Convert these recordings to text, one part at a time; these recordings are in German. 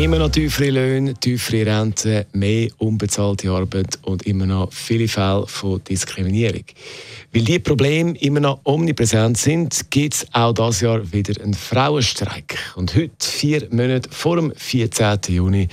Immer noch tiefere Löhne, tiefere Renten, mehr unbezahlte Arbeit und immer noch viele Fälle von Diskriminierung. Weil diese Probleme immer noch omnipräsent sind, gibt es auch dieses Jahr wieder einen Frauenstreik. Und heute, vier Monate vor dem 14. Juni,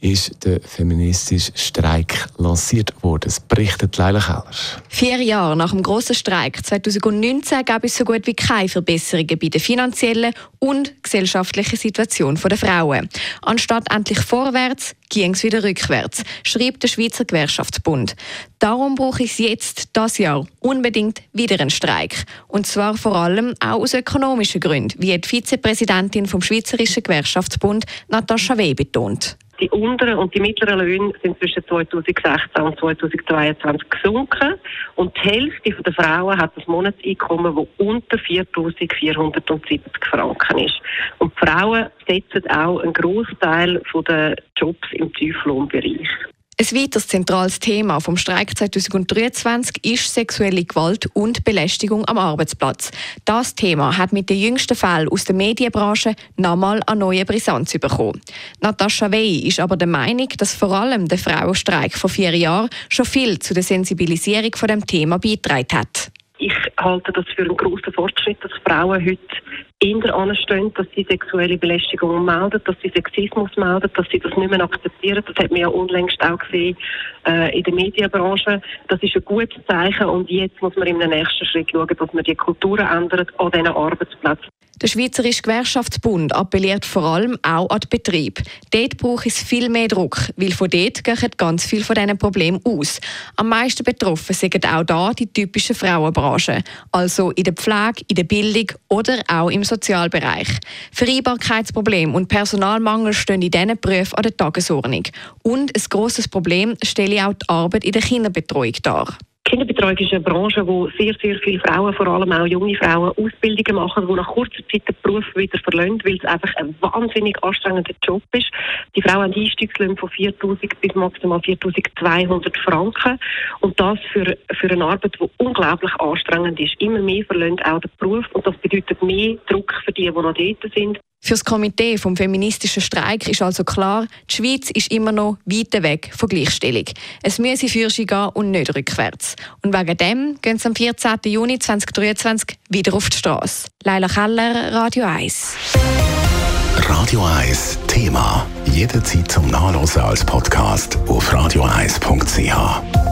ist der feministische Streik lanciert worden. Das berichtet Leila Keller. Vier Jahre nach dem grossen Streik 2019 gab es so gut wie keine Verbesserungen bei der finanziellen und gesellschaftlichen Situation der Frauen. Anstatt endlich vorwärts, ging es wieder rückwärts, schreibt der Schweizer Gewerkschaftsbund. Darum brauche ich jetzt, das Jahr, unbedingt wieder einen Streik. Und zwar vor allem auch aus ökonomischen Gründen, wie die Vizepräsidentin vom Schweizerischen Gewerkschaftsbund Natascha Wey betont. Die unteren und die mittleren Löhne sind zwischen 2016 und 2022 gesunken und die Hälfte der Frauen hat ein Monatseinkommen, das unter 4.470 Franken ist. Und die Frauen setzen auch einen Großteil der Jobs im Tieflohnbereich. Ein weiteres zentrales Thema vom Streik 2023 ist sexuelle Gewalt und Belästigung am Arbeitsplatz. Das Thema hat mit den jüngsten Fällen aus der Medienbranche nochmal eine neue Brisanz bekommen. Natascha Wey ist aber der Meinung, dass vor allem der Frauenstreik vor vier Jahren schon viel zu der Sensibilisierung von dem Thema beigetragen hat. Ich halte das für einen großen Fortschritt, dass Frauen heute eher anstehen, dass sie sexuelle Belästigung melden, dass sie Sexismus melden, dass sie das nicht mehr akzeptieren. Das hat man ja unlängst auch gesehen äh, in der Medienbranche. Das ist ein gutes Zeichen und jetzt muss man im nächsten Schritt schauen, dass man die Kulturen ändert an diesen Arbeitsplätzen. Der Schweizerische Gewerkschaftsbund appelliert vor allem auch an den Betrieb. Dort braucht es viel mehr Druck, weil von dort gehen ganz viele von diesen Problemen aus. Am meisten betroffen sind auch da die typischen Frauenbranchen, also in der Pflege, in der Bildung oder auch im Sozialbereich. Vereinbarkeitsprobleme und Personalmangel stehen in diesen Berufen an der Tagesordnung. Und ein grosses Problem stelle auch die Arbeit in der Kinderbetreuung dar. Kinderbetreuung ist eine Branche, wo sehr, sehr viele Frauen, vor allem auch junge Frauen, Ausbildungen machen, die nach kurzer Zeit den Beruf wieder verlassen, weil es einfach ein wahnsinnig anstrengender Job ist. Die Frauen haben Einstiegslöhne von 4'000 bis maximal 4'200 Franken. Und das für, für eine Arbeit, die unglaublich anstrengend ist. Immer mehr verlangt auch den Beruf und das bedeutet mehr Druck für die, die noch dort sind. Für das Komitee vom feministischen Streik ist also klar, die Schweiz ist immer noch weit weg von Gleichstellung. Es müsse Fürsche gehen und nicht rückwärts. Und wegen dem gehen sie am 14. Juni 2023 wieder auf die Straße. Leila Keller, Radio 1. Radio 1 Thema. Jederzeit zum Nachlesen als Podcast auf radio1.ch.